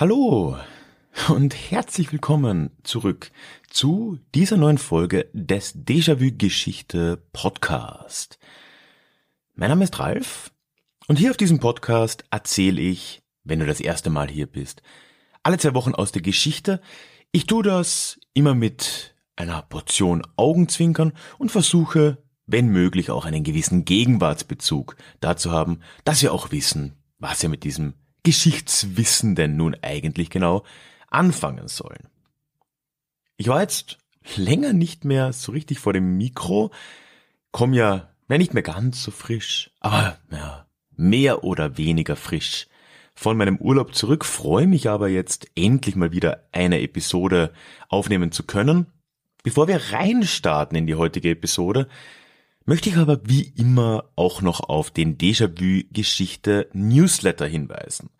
Hallo und herzlich willkommen zurück zu dieser neuen Folge des Déjà-vu Geschichte Podcast. Mein Name ist Ralf und hier auf diesem Podcast erzähle ich, wenn du das erste Mal hier bist, alle zwei Wochen aus der Geschichte. Ich tue das immer mit einer Portion Augenzwinkern und versuche, wenn möglich, auch einen gewissen Gegenwartsbezug dazu haben, dass wir auch wissen, was wir mit diesem Geschichtswissen denn nun eigentlich genau anfangen sollen. Ich war jetzt länger nicht mehr so richtig vor dem Mikro, komm ja, na nicht mehr ganz so frisch, aber ja, mehr oder weniger frisch von meinem Urlaub zurück, freue mich aber jetzt endlich mal wieder eine Episode aufnehmen zu können. Bevor wir reinstarten in die heutige Episode, möchte ich aber wie immer auch noch auf den Déjà-vu-Geschichte Newsletter hinweisen.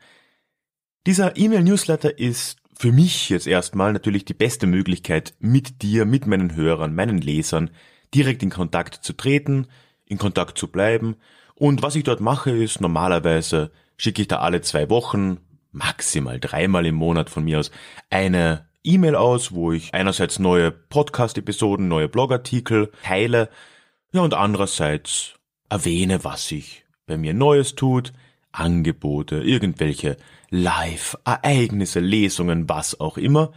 Dieser E-Mail-Newsletter ist für mich jetzt erstmal natürlich die beste Möglichkeit, mit dir, mit meinen Hörern, meinen Lesern direkt in Kontakt zu treten, in Kontakt zu bleiben. Und was ich dort mache, ist normalerweise schicke ich da alle zwei Wochen, maximal dreimal im Monat von mir aus, eine E-Mail aus, wo ich einerseits neue Podcast-Episoden, neue Blogartikel teile ja, und andererseits erwähne, was sich bei mir Neues tut, Angebote, irgendwelche Live-Ereignisse, Lesungen, was auch immer.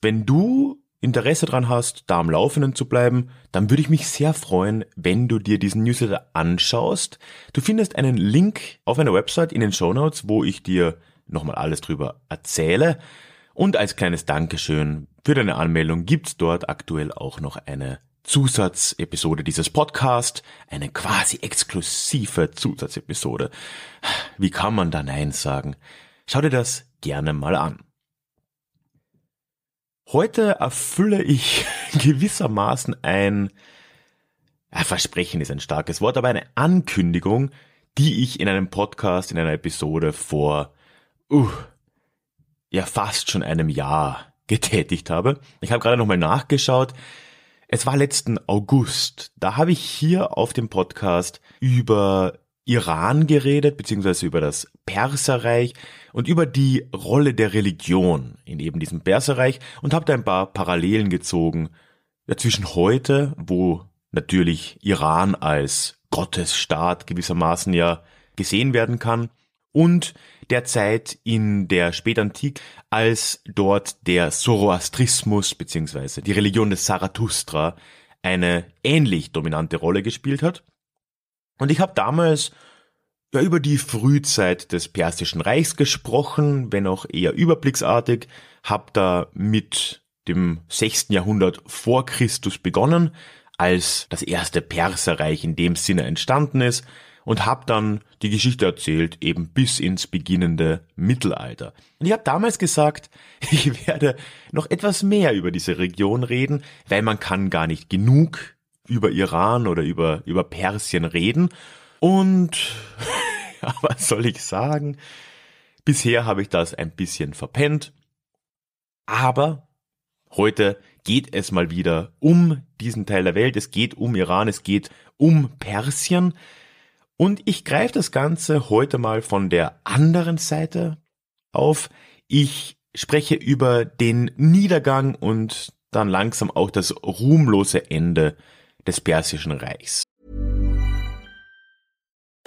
Wenn du Interesse dran hast, da am Laufenden zu bleiben, dann würde ich mich sehr freuen, wenn du dir diesen Newsletter anschaust. Du findest einen Link auf meiner Website in den Show Notes, wo ich dir nochmal alles drüber erzähle. Und als kleines Dankeschön für deine Anmeldung gibt's dort aktuell auch noch eine Zusatzepisode dieses Podcast, eine quasi exklusive Zusatzepisode. Wie kann man da Nein sagen? Schau dir das gerne mal an. Heute erfülle ich gewissermaßen ein Versprechen ist ein starkes Wort, aber eine Ankündigung, die ich in einem Podcast, in einer Episode vor uh, ja fast schon einem Jahr getätigt habe. Ich habe gerade nochmal nachgeschaut. Es war letzten August. Da habe ich hier auf dem Podcast über Iran geredet, beziehungsweise über das Perserreich und über die Rolle der Religion in eben diesem Perserreich und habe da ein paar Parallelen gezogen ja, zwischen heute, wo natürlich Iran als Gottesstaat gewissermaßen ja gesehen werden kann, und der Zeit in der Spätantik, als dort der Zoroastrismus bzw. die Religion des Zarathustra eine ähnlich dominante Rolle gespielt hat. Und ich habe damals ja, über die Frühzeit des Persischen Reichs gesprochen, wenn auch eher überblicksartig, habe da mit dem 6. Jahrhundert vor Christus begonnen, als das erste Perserreich in dem Sinne entstanden ist, und habe dann die Geschichte erzählt, eben bis ins beginnende Mittelalter. Und ich habe damals gesagt, ich werde noch etwas mehr über diese Region reden, weil man kann gar nicht genug über Iran oder über, über Persien reden. Und ja, was soll ich sagen? Bisher habe ich das ein bisschen verpennt. Aber heute geht es mal wieder um diesen Teil der Welt. Es geht um Iran, es geht um Persien. Und ich greife das Ganze heute mal von der anderen Seite auf. Ich spreche über den Niedergang und dann langsam auch das ruhmlose Ende des Persischen Reichs.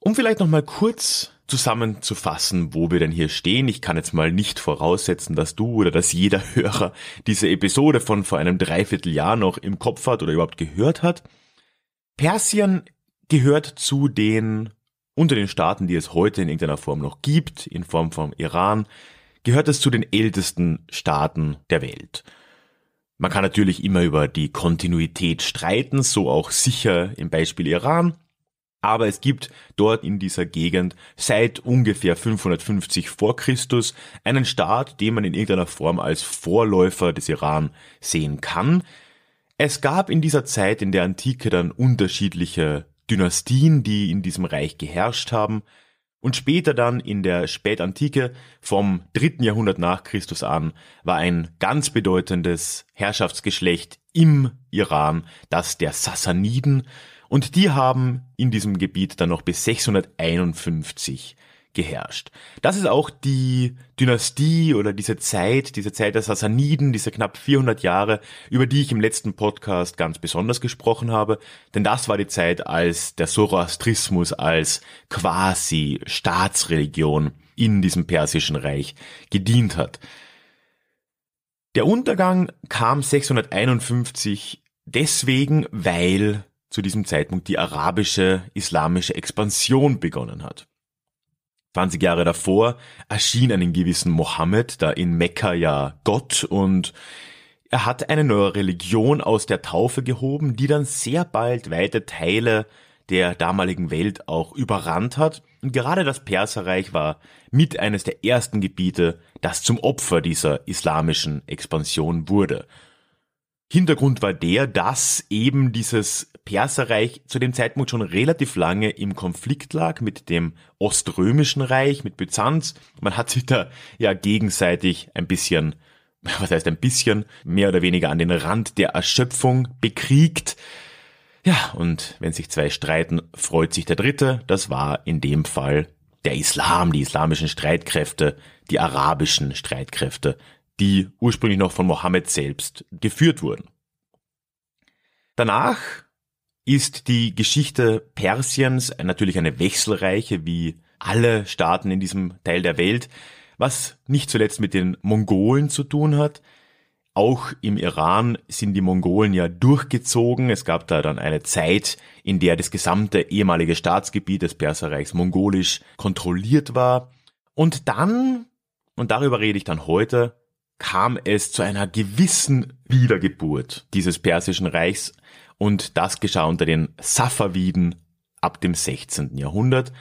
Um vielleicht nochmal kurz zusammenzufassen, wo wir denn hier stehen. Ich kann jetzt mal nicht voraussetzen, dass du oder dass jeder Hörer diese Episode von vor einem Dreivierteljahr noch im Kopf hat oder überhaupt gehört hat. Persien gehört zu den, unter den Staaten, die es heute in irgendeiner Form noch gibt, in Form vom Iran, gehört es zu den ältesten Staaten der Welt. Man kann natürlich immer über die Kontinuität streiten, so auch sicher im Beispiel Iran. Aber es gibt dort in dieser Gegend seit ungefähr 550 vor Christus einen Staat, den man in irgendeiner Form als Vorläufer des Iran sehen kann. Es gab in dieser Zeit in der Antike dann unterschiedliche Dynastien, die in diesem Reich geherrscht haben. Und später dann in der Spätantike vom dritten Jahrhundert nach Christus an war ein ganz bedeutendes Herrschaftsgeschlecht im Iran, das der Sassaniden, und die haben in diesem Gebiet dann noch bis 651 geherrscht. Das ist auch die Dynastie oder diese Zeit, diese Zeit der Sassaniden, diese knapp 400 Jahre, über die ich im letzten Podcast ganz besonders gesprochen habe, denn das war die Zeit, als der Zoroastrismus als quasi Staatsreligion in diesem persischen Reich gedient hat. Der Untergang kam 651 deswegen, weil zu diesem Zeitpunkt die arabische islamische Expansion begonnen hat. 20 Jahre davor erschien einen gewissen Mohammed, da in Mekka ja Gott und er hat eine neue Religion aus der Taufe gehoben, die dann sehr bald weite Teile der damaligen Welt auch überrannt hat. Und gerade das Perserreich war mit eines der ersten Gebiete, das zum Opfer dieser islamischen Expansion wurde. Hintergrund war der, dass eben dieses Perserreich zu dem Zeitpunkt schon relativ lange im Konflikt lag mit dem Oströmischen Reich, mit Byzanz. Man hat sich da ja gegenseitig ein bisschen, was heißt ein bisschen, mehr oder weniger an den Rand der Erschöpfung bekriegt. Ja, und wenn sich zwei streiten, freut sich der Dritte. Das war in dem Fall der Islam, die islamischen Streitkräfte, die arabischen Streitkräfte, die ursprünglich noch von Mohammed selbst geführt wurden. Danach ist die Geschichte Persiens natürlich eine wechselreiche wie alle Staaten in diesem Teil der Welt, was nicht zuletzt mit den Mongolen zu tun hat. Auch im Iran sind die Mongolen ja durchgezogen. Es gab da dann eine Zeit, in der das gesamte ehemalige Staatsgebiet des Perserreichs mongolisch kontrolliert war. Und dann, und darüber rede ich dann heute, kam es zu einer gewissen Wiedergeburt dieses persischen Reichs und das geschah unter den Safaviden ab dem 16. Jahrhundert.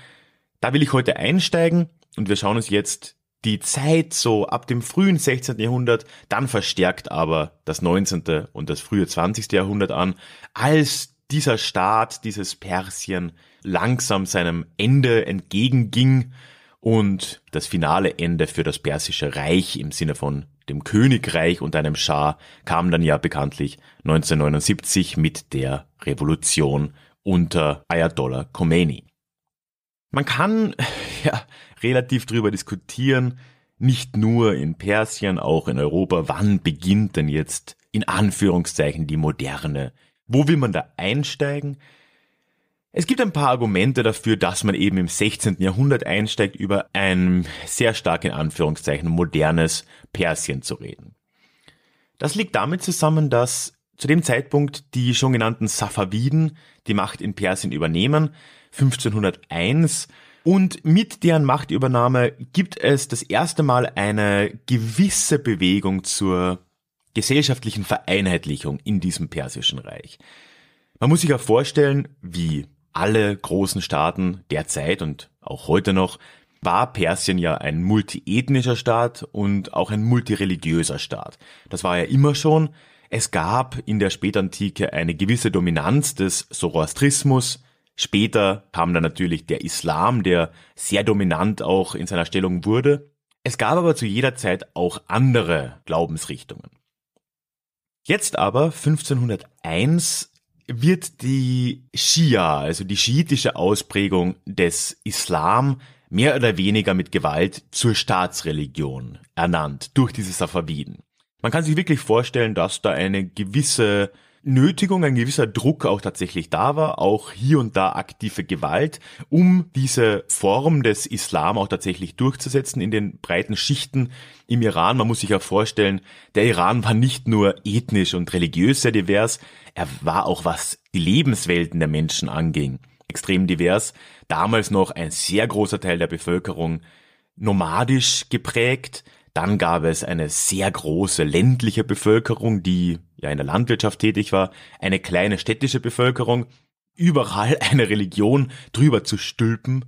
Da will ich heute einsteigen und wir schauen uns jetzt die Zeit so ab dem frühen 16. Jahrhundert, dann verstärkt aber das 19. und das frühe 20. Jahrhundert an, als dieser Staat, dieses Persien langsam seinem Ende entgegenging und das finale Ende für das persische Reich im Sinne von dem Königreich und einem Schah kam dann ja bekanntlich 1979 mit der Revolution unter Ayatollah Khomeini. Man kann ja relativ drüber diskutieren, nicht nur in Persien, auch in Europa, wann beginnt denn jetzt in Anführungszeichen die Moderne? Wo will man da einsteigen? Es gibt ein paar Argumente dafür, dass man eben im 16. Jahrhundert einsteigt, über ein sehr stark in Anführungszeichen modernes Persien zu reden. Das liegt damit zusammen, dass zu dem Zeitpunkt die schon genannten Safaviden die Macht in Persien übernehmen, 1501, und mit deren Machtübernahme gibt es das erste Mal eine gewisse Bewegung zur gesellschaftlichen Vereinheitlichung in diesem persischen Reich. Man muss sich ja vorstellen, wie alle großen Staaten der Zeit und auch heute noch war Persien ja ein multiethnischer Staat und auch ein multireligiöser Staat. Das war ja immer schon. Es gab in der Spätantike eine gewisse Dominanz des Zoroastrismus. Später kam dann natürlich der Islam, der sehr dominant auch in seiner Stellung wurde. Es gab aber zu jeder Zeit auch andere Glaubensrichtungen. Jetzt aber, 1501, wird die Schia, also die schiitische Ausprägung des Islam, mehr oder weniger mit Gewalt zur Staatsreligion ernannt durch diese Safaviden. Man kann sich wirklich vorstellen, dass da eine gewisse Nötigung, ein gewisser Druck auch tatsächlich da war, auch hier und da aktive Gewalt, um diese Form des Islam auch tatsächlich durchzusetzen in den breiten Schichten im Iran. Man muss sich ja vorstellen, der Iran war nicht nur ethnisch und religiös sehr divers, er war auch was die Lebenswelten der Menschen anging, extrem divers. Damals noch ein sehr großer Teil der Bevölkerung nomadisch geprägt, dann gab es eine sehr große ländliche Bevölkerung, die ja in der Landwirtschaft tätig war, eine kleine städtische Bevölkerung, überall eine Religion drüber zu stülpen.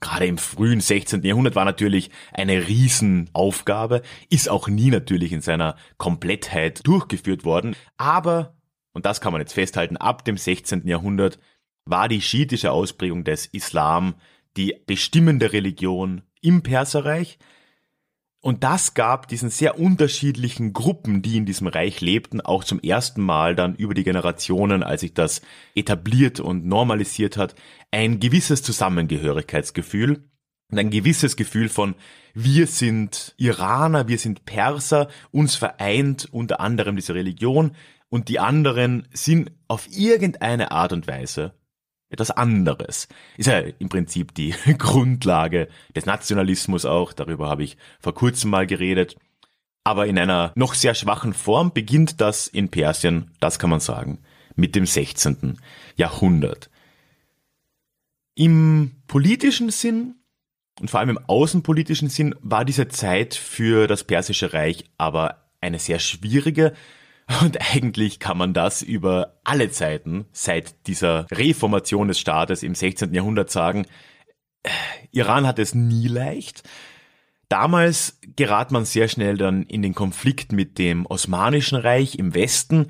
Gerade im frühen 16. Jahrhundert war natürlich eine Riesenaufgabe, ist auch nie natürlich in seiner Komplettheit durchgeführt worden, aber, und das kann man jetzt festhalten, ab dem 16. Jahrhundert war die schiitische Ausprägung des Islam die bestimmende Religion im Perserreich, und das gab diesen sehr unterschiedlichen Gruppen, die in diesem Reich lebten, auch zum ersten Mal dann über die Generationen, als sich das etabliert und normalisiert hat, ein gewisses Zusammengehörigkeitsgefühl und ein gewisses Gefühl von wir sind Iraner, wir sind Perser, uns vereint unter anderem diese Religion und die anderen sind auf irgendeine Art und Weise etwas anderes. Ist ja im Prinzip die Grundlage des Nationalismus auch, darüber habe ich vor kurzem mal geredet. Aber in einer noch sehr schwachen Form beginnt das in Persien, das kann man sagen, mit dem 16. Jahrhundert. Im politischen Sinn und vor allem im außenpolitischen Sinn war diese Zeit für das Persische Reich aber eine sehr schwierige, und eigentlich kann man das über alle Zeiten seit dieser Reformation des Staates im 16. Jahrhundert sagen. Iran hat es nie leicht. Damals gerat man sehr schnell dann in den Konflikt mit dem Osmanischen Reich im Westen.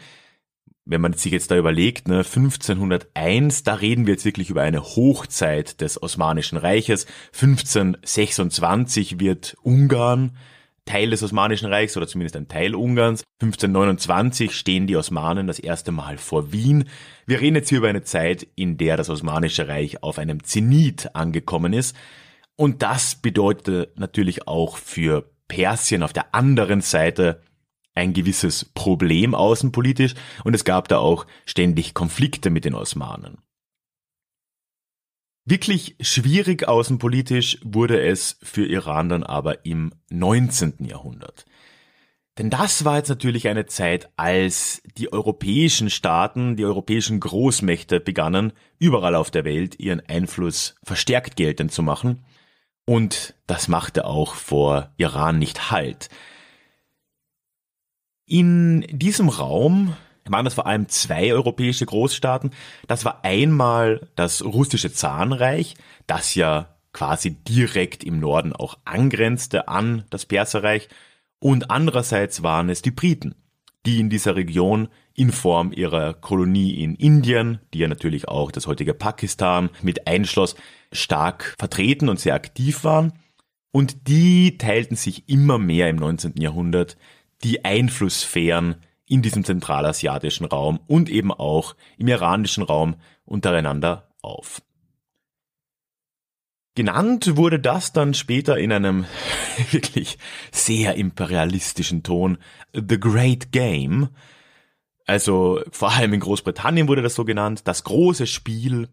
Wenn man sich jetzt da überlegt, ne, 1501, da reden wir jetzt wirklich über eine Hochzeit des Osmanischen Reiches. 1526 wird Ungarn Teil des Osmanischen Reichs oder zumindest ein Teil Ungarns. 1529 stehen die Osmanen das erste Mal vor Wien. Wir reden jetzt hier über eine Zeit, in der das Osmanische Reich auf einem Zenit angekommen ist. Und das bedeutete natürlich auch für Persien auf der anderen Seite ein gewisses Problem außenpolitisch und es gab da auch ständig Konflikte mit den Osmanen. Wirklich schwierig außenpolitisch wurde es für Iran dann aber im 19. Jahrhundert. Denn das war jetzt natürlich eine Zeit, als die europäischen Staaten, die europäischen Großmächte begannen, überall auf der Welt ihren Einfluss verstärkt geltend zu machen. Und das machte auch vor Iran nicht Halt. In diesem Raum waren das vor allem zwei europäische Großstaaten. Das war einmal das russische Zahnreich, das ja quasi direkt im Norden auch angrenzte an das Perserreich. Und andererseits waren es die Briten, die in dieser Region in Form ihrer Kolonie in Indien, die ja natürlich auch das heutige Pakistan mit einschloss, stark vertreten und sehr aktiv waren. Und die teilten sich immer mehr im 19. Jahrhundert die Einflusssphären in diesem zentralasiatischen Raum und eben auch im iranischen Raum untereinander auf. Genannt wurde das dann später in einem wirklich sehr imperialistischen Ton The Great Game. Also vor allem in Großbritannien wurde das so genannt, das große Spiel,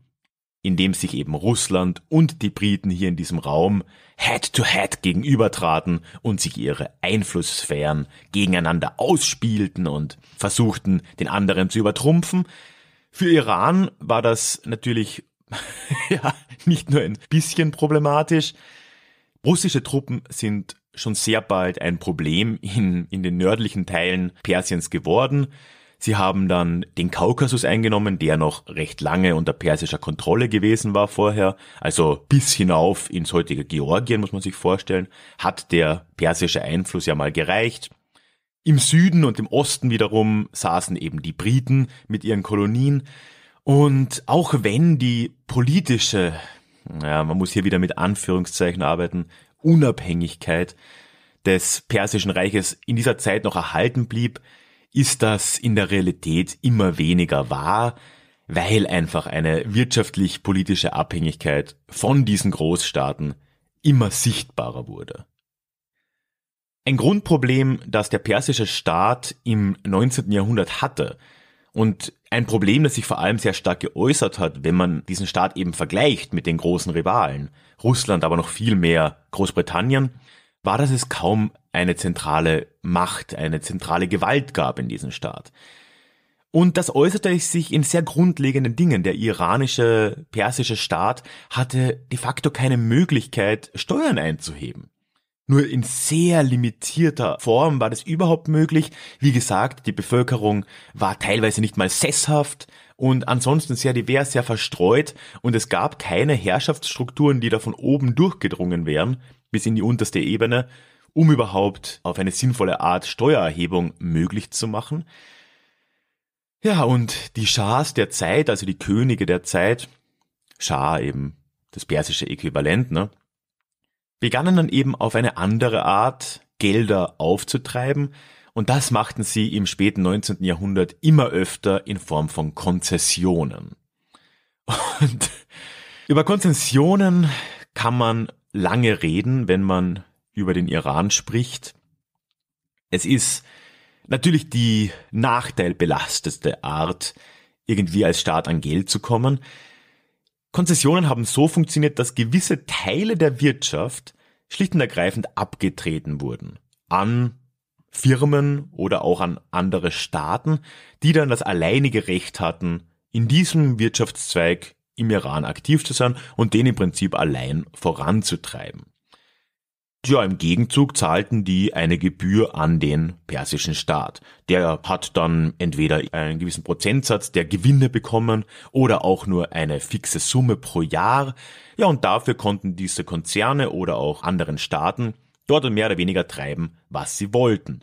in dem sich eben Russland und die Briten hier in diesem Raum Head-to-Head gegenübertraten und sich ihre Einflusssphären gegeneinander ausspielten und versuchten, den anderen zu übertrumpfen. Für Iran war das natürlich ja, nicht nur ein bisschen problematisch. Russische Truppen sind schon sehr bald ein Problem in, in den nördlichen Teilen Persiens geworden. Sie haben dann den Kaukasus eingenommen, der noch recht lange unter persischer Kontrolle gewesen war vorher, also bis hinauf ins heutige Georgien, muss man sich vorstellen, hat der persische Einfluss ja mal gereicht. Im Süden und im Osten wiederum saßen eben die Briten mit ihren Kolonien. Und auch wenn die politische, ja, man muss hier wieder mit Anführungszeichen arbeiten, Unabhängigkeit des persischen Reiches in dieser Zeit noch erhalten blieb, ist das in der Realität immer weniger wahr, weil einfach eine wirtschaftlich-politische Abhängigkeit von diesen Großstaaten immer sichtbarer wurde. Ein Grundproblem, das der persische Staat im 19. Jahrhundert hatte, Und ein Problem, das sich vor allem sehr stark geäußert hat, wenn man diesen Staat eben vergleicht mit den großen Rivalen, Russland, aber noch viel mehr Großbritannien, war, dass es kaum eine zentrale Macht, eine zentrale Gewalt gab in diesem Staat. Und das äußerte sich in sehr grundlegenden Dingen. Der iranische, persische Staat hatte de facto keine Möglichkeit, Steuern einzuheben. Nur in sehr limitierter Form war das überhaupt möglich. Wie gesagt, die Bevölkerung war teilweise nicht mal sesshaft und ansonsten sehr divers, sehr verstreut und es gab keine Herrschaftsstrukturen, die da von oben durchgedrungen wären bis in die unterste Ebene, um überhaupt auf eine sinnvolle Art Steuererhebung möglich zu machen. Ja, und die Schahs der Zeit, also die Könige der Zeit, Schah eben das persische Äquivalent, ne, begannen dann eben auf eine andere Art Gelder aufzutreiben, und das machten sie im späten 19. Jahrhundert immer öfter in Form von Konzessionen. Und über Konzessionen kann man lange reden, wenn man über den Iran spricht. Es ist natürlich die nachteilbelasteste Art, irgendwie als Staat an Geld zu kommen. Konzessionen haben so funktioniert, dass gewisse Teile der Wirtschaft schlicht und ergreifend abgetreten wurden an Firmen oder auch an andere Staaten, die dann das alleinige Recht hatten, in diesem Wirtschaftszweig im Iran aktiv zu sein und den im Prinzip allein voranzutreiben. Ja, im Gegenzug zahlten die eine Gebühr an den persischen Staat. Der hat dann entweder einen gewissen Prozentsatz der Gewinne bekommen oder auch nur eine fixe Summe pro Jahr. Ja, und dafür konnten diese Konzerne oder auch anderen Staaten dort mehr oder weniger treiben, was sie wollten.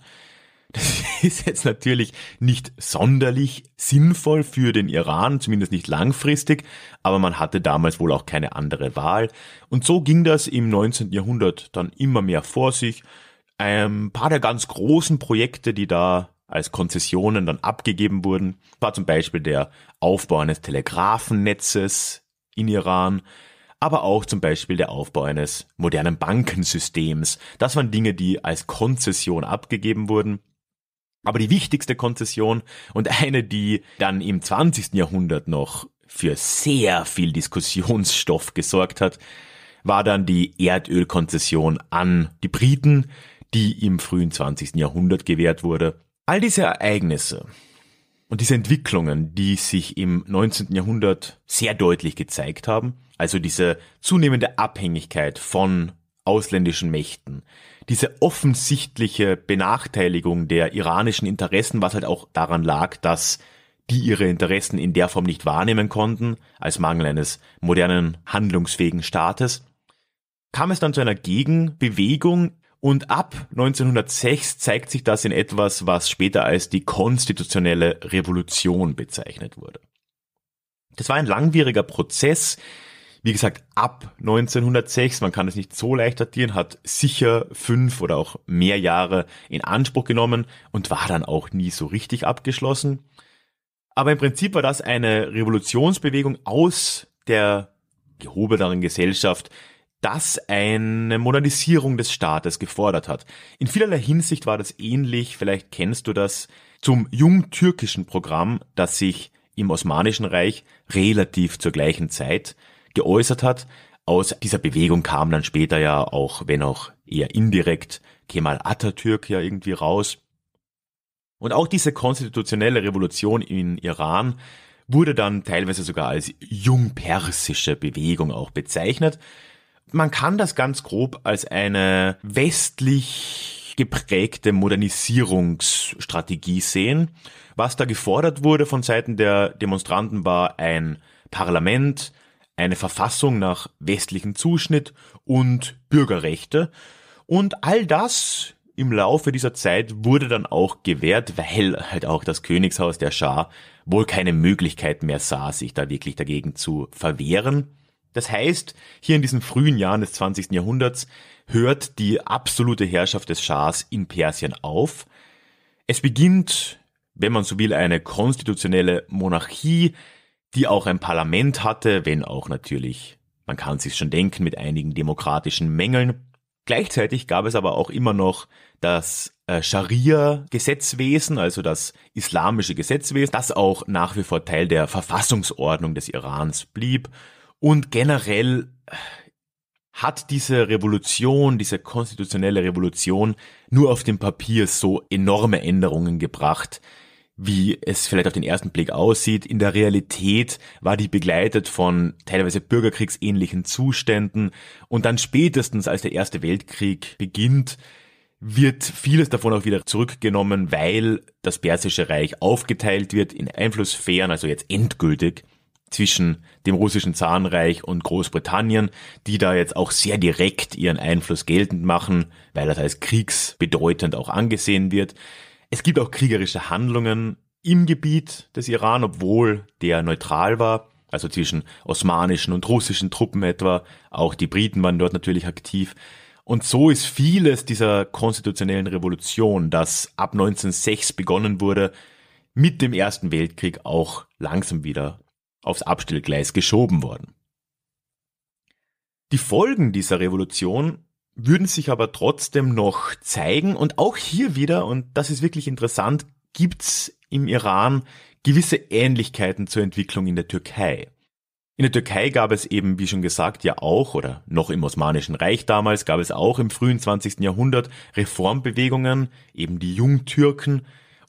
Das ist jetzt natürlich nicht sonderlich sinnvoll für den Iran, zumindest nicht langfristig, aber man hatte damals wohl auch keine andere Wahl. Und so ging das im 19. Jahrhundert dann immer mehr vor sich. Ein paar der ganz großen Projekte, die da als Konzessionen dann abgegeben wurden, war zum Beispiel der Aufbau eines Telegrafennetzes in Iran, aber auch zum Beispiel der Aufbau eines modernen Bankensystems. Das waren Dinge, die als Konzession abgegeben wurden. Aber die wichtigste Konzession und eine, die dann im 20. Jahrhundert noch für sehr viel Diskussionsstoff gesorgt hat, war dann die Erdölkonzession an die Briten, die im frühen 20. Jahrhundert gewährt wurde. All diese Ereignisse und diese Entwicklungen, die sich im 19. Jahrhundert sehr deutlich gezeigt haben, also diese zunehmende Abhängigkeit von ausländischen Mächten, diese offensichtliche Benachteiligung der iranischen Interessen, was halt auch daran lag, dass die ihre Interessen in der Form nicht wahrnehmen konnten, als Mangel eines modernen, handlungsfähigen Staates, kam es dann zu einer Gegenbewegung und ab 1906 zeigt sich das in etwas, was später als die konstitutionelle Revolution bezeichnet wurde. Das war ein langwieriger Prozess, wie gesagt, ab 1906, man kann es nicht so leicht datieren, hat sicher fünf oder auch mehr Jahre in Anspruch genommen und war dann auch nie so richtig abgeschlossen. Aber im Prinzip war das eine Revolutionsbewegung aus der gehobeneren Gesellschaft, das eine Modernisierung des Staates gefordert hat. In vielerlei Hinsicht war das ähnlich, vielleicht kennst du das, zum jungtürkischen Programm, das sich im Osmanischen Reich relativ zur gleichen Zeit geäußert hat. Aus dieser Bewegung kam dann später ja auch, wenn auch eher indirekt, Kemal Atatürk ja irgendwie raus. Und auch diese konstitutionelle Revolution in Iran wurde dann teilweise sogar als jungpersische Bewegung auch bezeichnet. Man kann das ganz grob als eine westlich geprägte Modernisierungsstrategie sehen. Was da gefordert wurde von Seiten der Demonstranten war ein Parlament, eine Verfassung nach westlichem Zuschnitt und Bürgerrechte. Und all das im Laufe dieser Zeit wurde dann auch gewährt, weil halt auch das Königshaus der Schah wohl keine Möglichkeit mehr sah, sich da wirklich dagegen zu verwehren. Das heißt, hier in diesen frühen Jahren des 20. Jahrhunderts hört die absolute Herrschaft des Schahs in Persien auf. Es beginnt, wenn man so will, eine konstitutionelle Monarchie, die auch ein Parlament hatte, wenn auch natürlich, man kann sich schon denken, mit einigen demokratischen Mängeln. Gleichzeitig gab es aber auch immer noch das äh, Scharia-Gesetzwesen, also das islamische Gesetzwesen, das auch nach wie vor Teil der Verfassungsordnung des Irans blieb. Und generell äh, hat diese Revolution, diese konstitutionelle Revolution nur auf dem Papier so enorme Änderungen gebracht, wie es vielleicht auf den ersten Blick aussieht. In der Realität war die begleitet von teilweise bürgerkriegsähnlichen Zuständen und dann spätestens als der Erste Weltkrieg beginnt, wird vieles davon auch wieder zurückgenommen, weil das Persische Reich aufgeteilt wird in Einflusssphären, also jetzt endgültig zwischen dem russischen Zarenreich und Großbritannien, die da jetzt auch sehr direkt ihren Einfluss geltend machen, weil das als kriegsbedeutend auch angesehen wird. Es gibt auch kriegerische Handlungen im Gebiet des Iran, obwohl der neutral war, also zwischen osmanischen und russischen Truppen etwa. Auch die Briten waren dort natürlich aktiv. Und so ist vieles dieser konstitutionellen Revolution, das ab 1906 begonnen wurde, mit dem Ersten Weltkrieg auch langsam wieder aufs Abstellgleis geschoben worden. Die Folgen dieser Revolution würden sich aber trotzdem noch zeigen und auch hier wieder, und das ist wirklich interessant, gibt's im Iran gewisse Ähnlichkeiten zur Entwicklung in der Türkei. In der Türkei gab es eben, wie schon gesagt, ja auch, oder noch im Osmanischen Reich damals, gab es auch im frühen 20. Jahrhundert Reformbewegungen, eben die Jungtürken,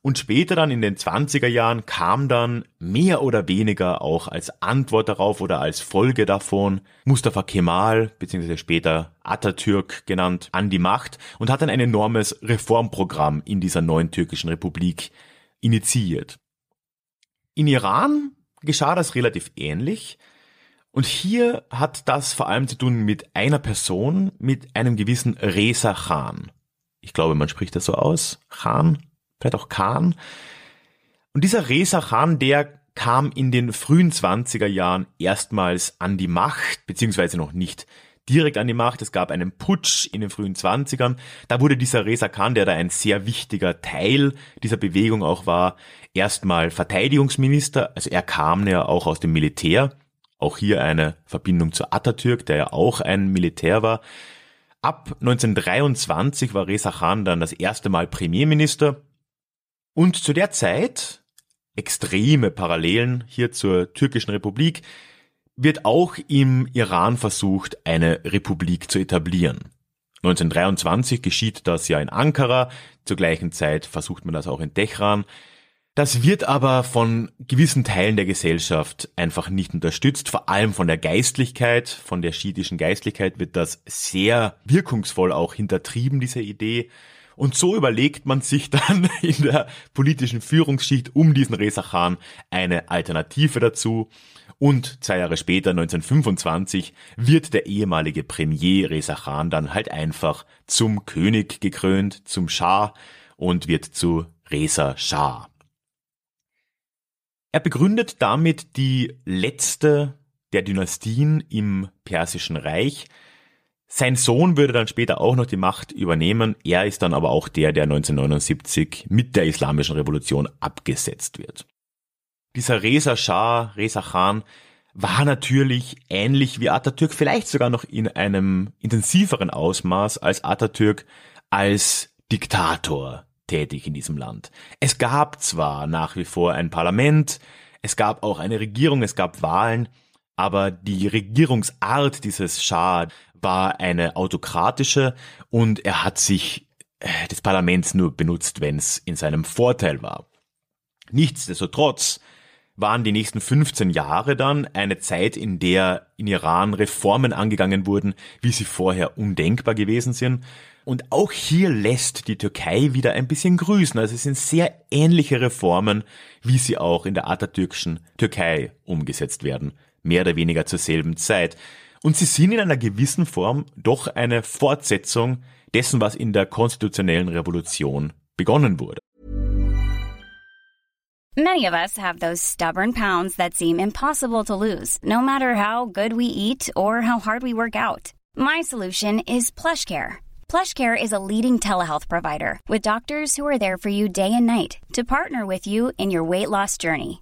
und später dann in den 20er Jahren kam dann mehr oder weniger auch als Antwort darauf oder als Folge davon Mustafa Kemal bzw. später Atatürk genannt an die Macht und hat dann ein enormes Reformprogramm in dieser neuen türkischen Republik initiiert. In Iran geschah das relativ ähnlich. Und hier hat das vor allem zu tun mit einer Person, mit einem gewissen Reza Khan. Ich glaube, man spricht das so aus. Khan, vielleicht auch Khan. Und dieser Reza Khan, der kam in den frühen 20er Jahren erstmals an die Macht, beziehungsweise noch nicht direkt an die Macht. Es gab einen Putsch in den frühen 20ern. Da wurde dieser Reza Khan, der da ein sehr wichtiger Teil dieser Bewegung auch war, erstmal Verteidigungsminister. Also er kam ja auch aus dem Militär. Auch hier eine Verbindung zu Atatürk, der ja auch ein Militär war. Ab 1923 war Reza Khan dann das erste Mal Premierminister und zu der Zeit, extreme Parallelen hier zur türkischen Republik, wird auch im Iran versucht, eine Republik zu etablieren. 1923 geschieht das ja in Ankara, zur gleichen Zeit versucht man das auch in Tehran. Das wird aber von gewissen Teilen der Gesellschaft einfach nicht unterstützt, vor allem von der Geistlichkeit, von der schiitischen Geistlichkeit wird das sehr wirkungsvoll auch hintertrieben, diese Idee. Und so überlegt man sich dann in der politischen Führungsschicht um diesen Reza Khan eine Alternative dazu. Und zwei Jahre später, 1925, wird der ehemalige Premier Reza Khan dann halt einfach zum König gekrönt, zum Schah und wird zu Reza Shah. Er begründet damit die letzte der Dynastien im Persischen Reich, sein Sohn würde dann später auch noch die Macht übernehmen. Er ist dann aber auch der, der 1979 mit der Islamischen Revolution abgesetzt wird. Dieser Reza Shah, Reza Khan, war natürlich ähnlich wie Atatürk, vielleicht sogar noch in einem intensiveren Ausmaß als Atatürk, als Diktator tätig in diesem Land. Es gab zwar nach wie vor ein Parlament, es gab auch eine Regierung, es gab Wahlen, aber die Regierungsart dieses Schah war eine autokratische und er hat sich äh, des Parlaments nur benutzt, wenn es in seinem Vorteil war. Nichtsdestotrotz waren die nächsten 15 Jahre dann eine Zeit, in der in Iran Reformen angegangen wurden, wie sie vorher undenkbar gewesen sind. Und auch hier lässt die Türkei wieder ein bisschen grüßen. Also es sind sehr ähnliche Reformen, wie sie auch in der atatürkischen Türkei umgesetzt werden. Mehr oder weniger zur selben Zeit. Und sie sind in einer gewissen Form doch eine Fortsetzung dessen, was in der konstitutionellen Revolution begonnen wurde. Many of us have those stubborn pounds that seem impossible to lose, no matter how good we eat or how hard we work out. My solution is PlushCare. PlushCare is a leading telehealth provider with doctors who are there for you day and night to partner with you in your weight loss journey.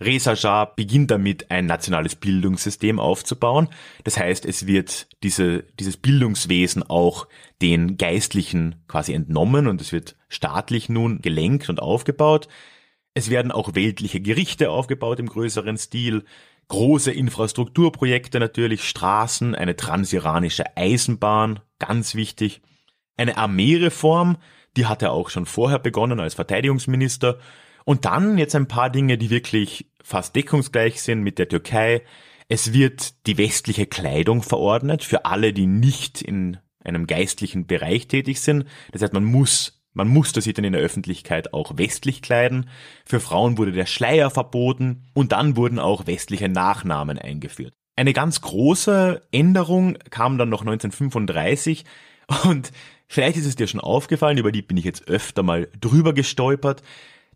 Reza Shah beginnt damit, ein nationales Bildungssystem aufzubauen. Das heißt, es wird diese, dieses Bildungswesen auch den Geistlichen quasi entnommen und es wird staatlich nun gelenkt und aufgebaut. Es werden auch weltliche Gerichte aufgebaut im größeren Stil. Große Infrastrukturprojekte natürlich, Straßen, eine transiranische Eisenbahn, ganz wichtig. Eine Armeereform, die hat er auch schon vorher begonnen als Verteidigungsminister und dann jetzt ein paar Dinge, die wirklich fast deckungsgleich sind mit der Türkei. Es wird die westliche Kleidung verordnet für alle, die nicht in einem geistlichen Bereich tätig sind. Das heißt, man muss, man musste sich dann in der Öffentlichkeit auch westlich kleiden. Für Frauen wurde der Schleier verboten und dann wurden auch westliche Nachnamen eingeführt. Eine ganz große Änderung kam dann noch 1935 und vielleicht ist es dir schon aufgefallen, über die bin ich jetzt öfter mal drüber gestolpert.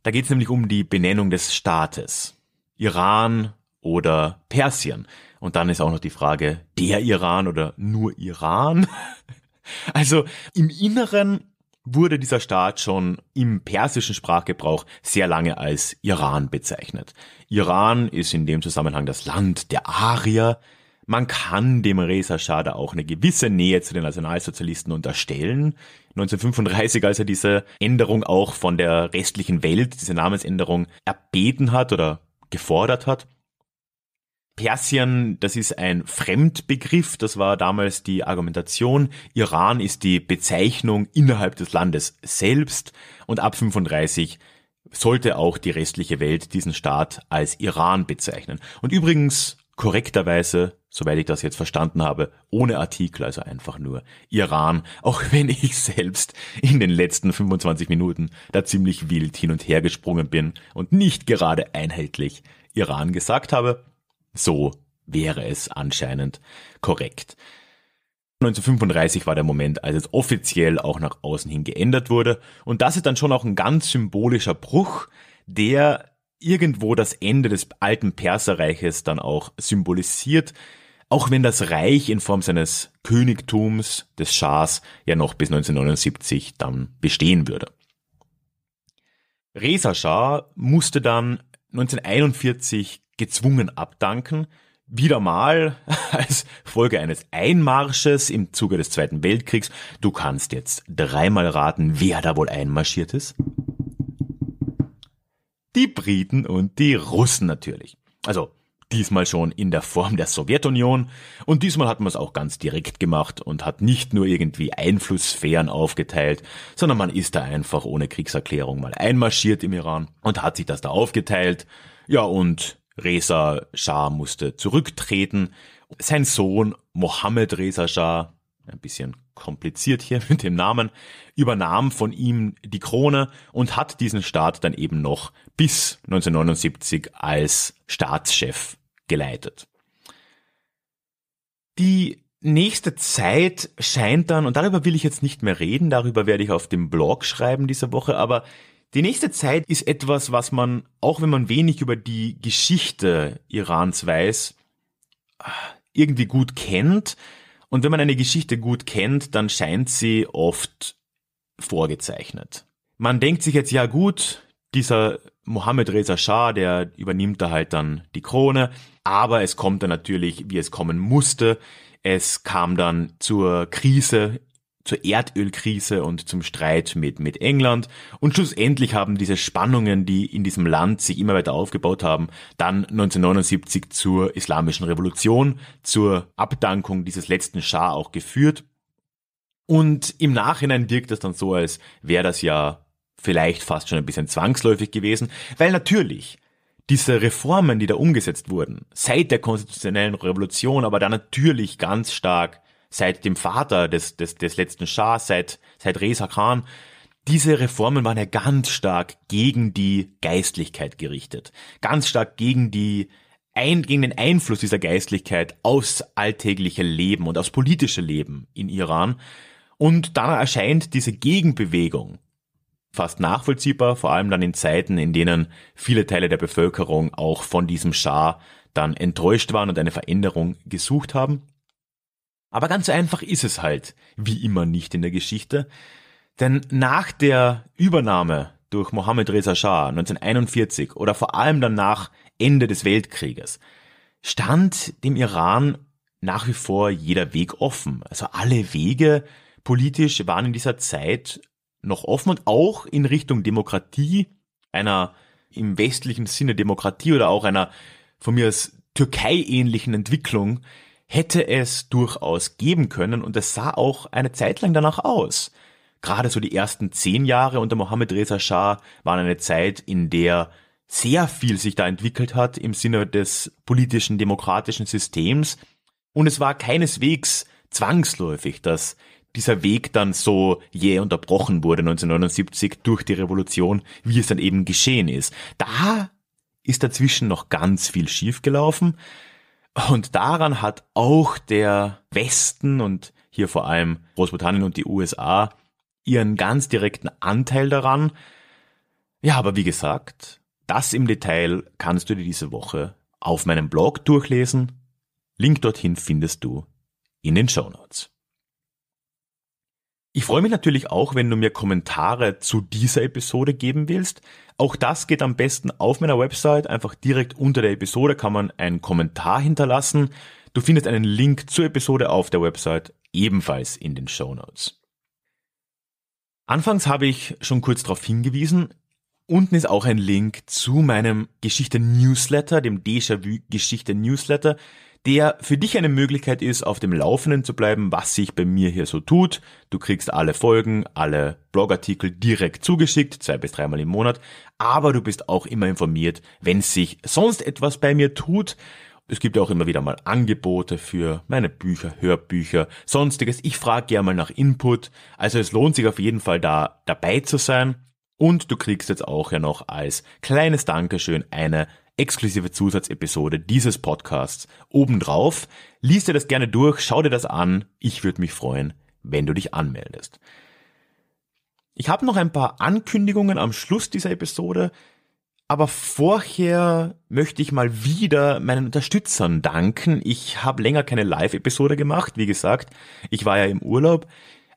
Da geht es nämlich um die Benennung des Staates. Iran oder Persien. Und dann ist auch noch die Frage, der Iran oder nur Iran? Also im Inneren wurde dieser Staat schon im persischen Sprachgebrauch sehr lange als Iran bezeichnet. Iran ist in dem Zusammenhang das Land der Arier. Man kann dem Reza Shah auch eine gewisse Nähe zu den Nationalsozialisten unterstellen. 1935, als er diese Änderung auch von der restlichen Welt, diese Namensänderung erbeten hat oder gefordert hat. Persien, das ist ein Fremdbegriff, das war damals die Argumentation. Iran ist die Bezeichnung innerhalb des Landes selbst und ab 35 sollte auch die restliche Welt diesen Staat als Iran bezeichnen. Und übrigens korrekterweise, soweit ich das jetzt verstanden habe, ohne Artikel, also einfach nur Iran, auch wenn ich selbst in den letzten 25 Minuten da ziemlich wild hin und her gesprungen bin und nicht gerade einheitlich Iran gesagt habe. So wäre es anscheinend korrekt. 1935 war der Moment, als es offiziell auch nach außen hin geändert wurde. Und das ist dann schon auch ein ganz symbolischer Bruch, der irgendwo das Ende des alten Perserreiches dann auch symbolisiert, auch wenn das Reich in Form seines Königtums des Schahs ja noch bis 1979 dann bestehen würde. Reza Schah musste dann 1941 gezwungen abdanken, wieder mal als Folge eines Einmarsches im Zuge des Zweiten Weltkriegs. Du kannst jetzt dreimal raten, wer da wohl einmarschiert ist. Die Briten und die Russen natürlich. Also diesmal schon in der Form der Sowjetunion und diesmal hat man es auch ganz direkt gemacht und hat nicht nur irgendwie Einflusssphären aufgeteilt, sondern man ist da einfach ohne Kriegserklärung mal einmarschiert im Iran und hat sich das da aufgeteilt. Ja, und Reza Shah musste zurücktreten. Sein Sohn Mohammed Reza Shah ein bisschen kompliziert hier mit dem Namen, übernahm von ihm die Krone und hat diesen Staat dann eben noch bis 1979 als Staatschef geleitet. Die nächste Zeit scheint dann, und darüber will ich jetzt nicht mehr reden, darüber werde ich auf dem Blog schreiben diese Woche, aber die nächste Zeit ist etwas, was man, auch wenn man wenig über die Geschichte Irans weiß, irgendwie gut kennt, und wenn man eine Geschichte gut kennt, dann scheint sie oft vorgezeichnet. Man denkt sich jetzt, ja gut, dieser Mohammed Reza Shah, der übernimmt da halt dann die Krone, aber es kommt dann natürlich, wie es kommen musste. Es kam dann zur Krise zur Erdölkrise und zum Streit mit, mit England. Und schlussendlich haben diese Spannungen, die in diesem Land sich immer weiter aufgebaut haben, dann 1979 zur Islamischen Revolution, zur Abdankung dieses letzten Schah auch geführt. Und im Nachhinein wirkt es dann so, als wäre das ja vielleicht fast schon ein bisschen zwangsläufig gewesen, weil natürlich diese Reformen, die da umgesetzt wurden, seit der konstitutionellen Revolution, aber dann natürlich ganz stark seit dem Vater des, des, des letzten Schah, seit, seit Reza Khan, diese Reformen waren ja ganz stark gegen die Geistlichkeit gerichtet. Ganz stark gegen die ein, gegen den Einfluss dieser Geistlichkeit aufs alltägliche Leben und aufs politische Leben in Iran. Und dann erscheint diese Gegenbewegung fast nachvollziehbar, vor allem dann in Zeiten, in denen viele Teile der Bevölkerung auch von diesem Schah dann enttäuscht waren und eine Veränderung gesucht haben. Aber ganz einfach ist es halt, wie immer nicht in der Geschichte. Denn nach der Übernahme durch Mohammed Reza Shah 1941 oder vor allem dann nach Ende des Weltkrieges stand dem Iran nach wie vor jeder Weg offen. Also alle Wege politisch waren in dieser Zeit noch offen und auch in Richtung Demokratie, einer im westlichen Sinne Demokratie oder auch einer von mir als Türkei-ähnlichen Entwicklung hätte es durchaus geben können und es sah auch eine Zeit lang danach aus. Gerade so die ersten zehn Jahre unter Mohammed Reza Shah waren eine Zeit, in der sehr viel sich da entwickelt hat im Sinne des politischen demokratischen Systems und es war keineswegs zwangsläufig, dass dieser Weg dann so jäh unterbrochen wurde 1979 durch die Revolution, wie es dann eben geschehen ist. Da ist dazwischen noch ganz viel schiefgelaufen. Und daran hat auch der Westen und hier vor allem Großbritannien und die USA ihren ganz direkten Anteil daran. Ja, aber wie gesagt, das im Detail kannst du dir diese Woche auf meinem Blog durchlesen. Link dorthin findest du in den Show Notes. Ich freue mich natürlich auch, wenn du mir Kommentare zu dieser Episode geben willst. Auch das geht am besten auf meiner Website. Einfach direkt unter der Episode kann man einen Kommentar hinterlassen. Du findest einen Link zur Episode auf der Website ebenfalls in den Show Notes. Anfangs habe ich schon kurz darauf hingewiesen. Unten ist auch ein Link zu meinem Geschichte-Newsletter, dem Déjà-vu Geschichte-Newsletter der für dich eine Möglichkeit ist, auf dem Laufenden zu bleiben, was sich bei mir hier so tut. Du kriegst alle Folgen, alle Blogartikel direkt zugeschickt, zwei bis dreimal im Monat, aber du bist auch immer informiert, wenn sich sonst etwas bei mir tut. Es gibt auch immer wieder mal Angebote für meine Bücher, Hörbücher, sonstiges. Ich frage gerne mal nach Input. Also es lohnt sich auf jeden Fall da dabei zu sein. Und du kriegst jetzt auch ja noch als kleines Dankeschön eine exklusive Zusatzepisode dieses Podcasts obendrauf. Lies dir das gerne durch, schau dir das an. Ich würde mich freuen, wenn du dich anmeldest. Ich habe noch ein paar Ankündigungen am Schluss dieser Episode, aber vorher möchte ich mal wieder meinen Unterstützern danken. Ich habe länger keine Live-Episode gemacht, wie gesagt, ich war ja im Urlaub.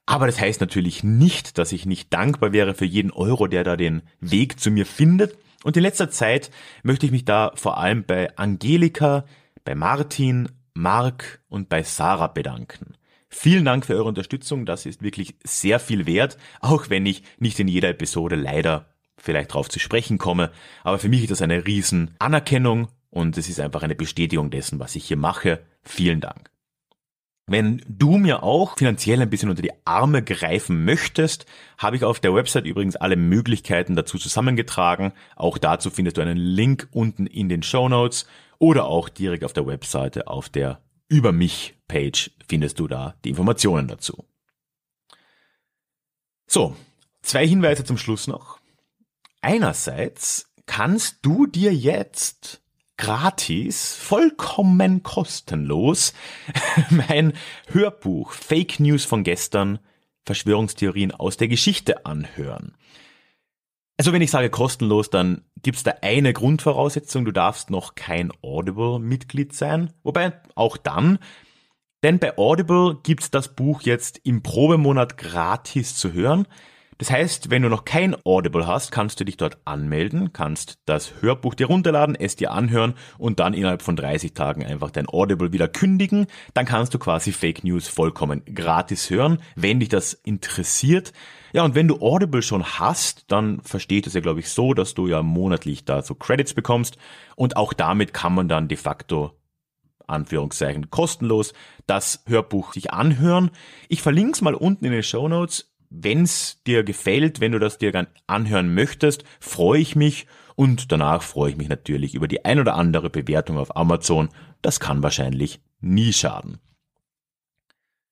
Aber das heißt natürlich nicht, dass ich nicht dankbar wäre für jeden Euro, der da den Weg zu mir findet. Und in letzter Zeit möchte ich mich da vor allem bei Angelika, bei Martin, Mark und bei Sarah bedanken. Vielen Dank für eure Unterstützung, das ist wirklich sehr viel wert, auch wenn ich nicht in jeder Episode leider vielleicht drauf zu sprechen komme. Aber für mich ist das eine riesen Anerkennung und es ist einfach eine Bestätigung dessen, was ich hier mache. Vielen Dank. Wenn du mir auch finanziell ein bisschen unter die Arme greifen möchtest, habe ich auf der Website übrigens alle Möglichkeiten dazu zusammengetragen. Auch dazu findest du einen Link unten in den Show Notes oder auch direkt auf der Webseite auf der Über mich Page findest du da die Informationen dazu. So, zwei Hinweise zum Schluss noch. Einerseits kannst du dir jetzt gratis, vollkommen kostenlos mein Hörbuch Fake News von gestern, Verschwörungstheorien aus der Geschichte anhören. Also wenn ich sage kostenlos, dann gibt's da eine Grundvoraussetzung, du darfst noch kein Audible-Mitglied sein. Wobei auch dann, denn bei Audible gibt's das Buch jetzt im Probemonat gratis zu hören. Das heißt, wenn du noch kein Audible hast, kannst du dich dort anmelden, kannst das Hörbuch dir runterladen, es dir anhören und dann innerhalb von 30 Tagen einfach dein Audible wieder kündigen. Dann kannst du quasi Fake News vollkommen gratis hören, wenn dich das interessiert. Ja, und wenn du Audible schon hast, dann versteht es ja, glaube ich, so, dass du ja monatlich da so Credits bekommst und auch damit kann man dann de facto Anführungszeichen kostenlos das Hörbuch sich anhören. Ich verlinke es mal unten in den Show Notes wenn's dir gefällt, wenn du das dir anhören möchtest, freue ich mich und danach freue ich mich natürlich über die ein oder andere Bewertung auf Amazon. Das kann wahrscheinlich nie schaden.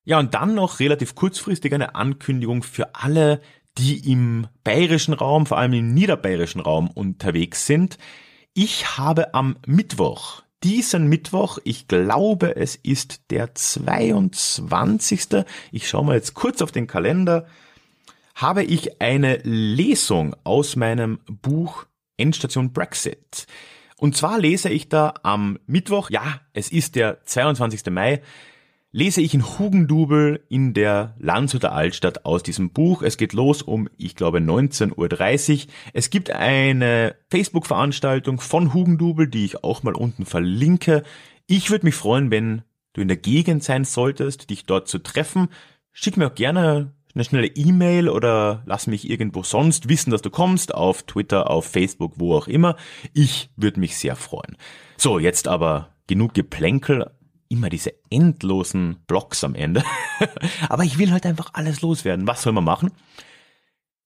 Ja, und dann noch relativ kurzfristig eine Ankündigung für alle, die im bayerischen Raum, vor allem im niederbayerischen Raum unterwegs sind. Ich habe am Mittwoch, diesen Mittwoch, ich glaube es ist der 22. Ich schaue mal jetzt kurz auf den Kalender habe ich eine Lesung aus meinem Buch Endstation Brexit. Und zwar lese ich da am Mittwoch, ja, es ist der 22. Mai, lese ich in Hugendubel in der Landshuter Altstadt aus diesem Buch. Es geht los um, ich glaube, 19.30 Uhr. Es gibt eine Facebook-Veranstaltung von Hugendubel, die ich auch mal unten verlinke. Ich würde mich freuen, wenn du in der Gegend sein solltest, dich dort zu treffen. Schick mir auch gerne eine schnelle E-Mail oder lass mich irgendwo sonst wissen, dass du kommst, auf Twitter, auf Facebook, wo auch immer. Ich würde mich sehr freuen. So, jetzt aber genug Geplänkel, immer diese endlosen Blogs am Ende. aber ich will halt einfach alles loswerden. Was soll man machen?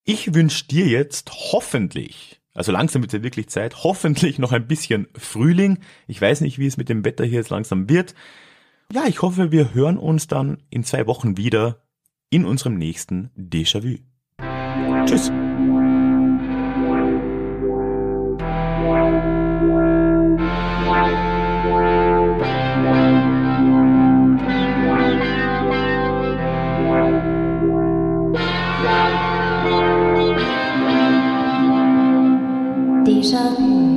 Ich wünsche dir jetzt hoffentlich, also langsam wird es ja wirklich Zeit, hoffentlich noch ein bisschen Frühling. Ich weiß nicht, wie es mit dem Wetter hier jetzt langsam wird. Ja, ich hoffe, wir hören uns dann in zwei Wochen wieder in unserem nächsten Déjà-vu. Tschüss. Even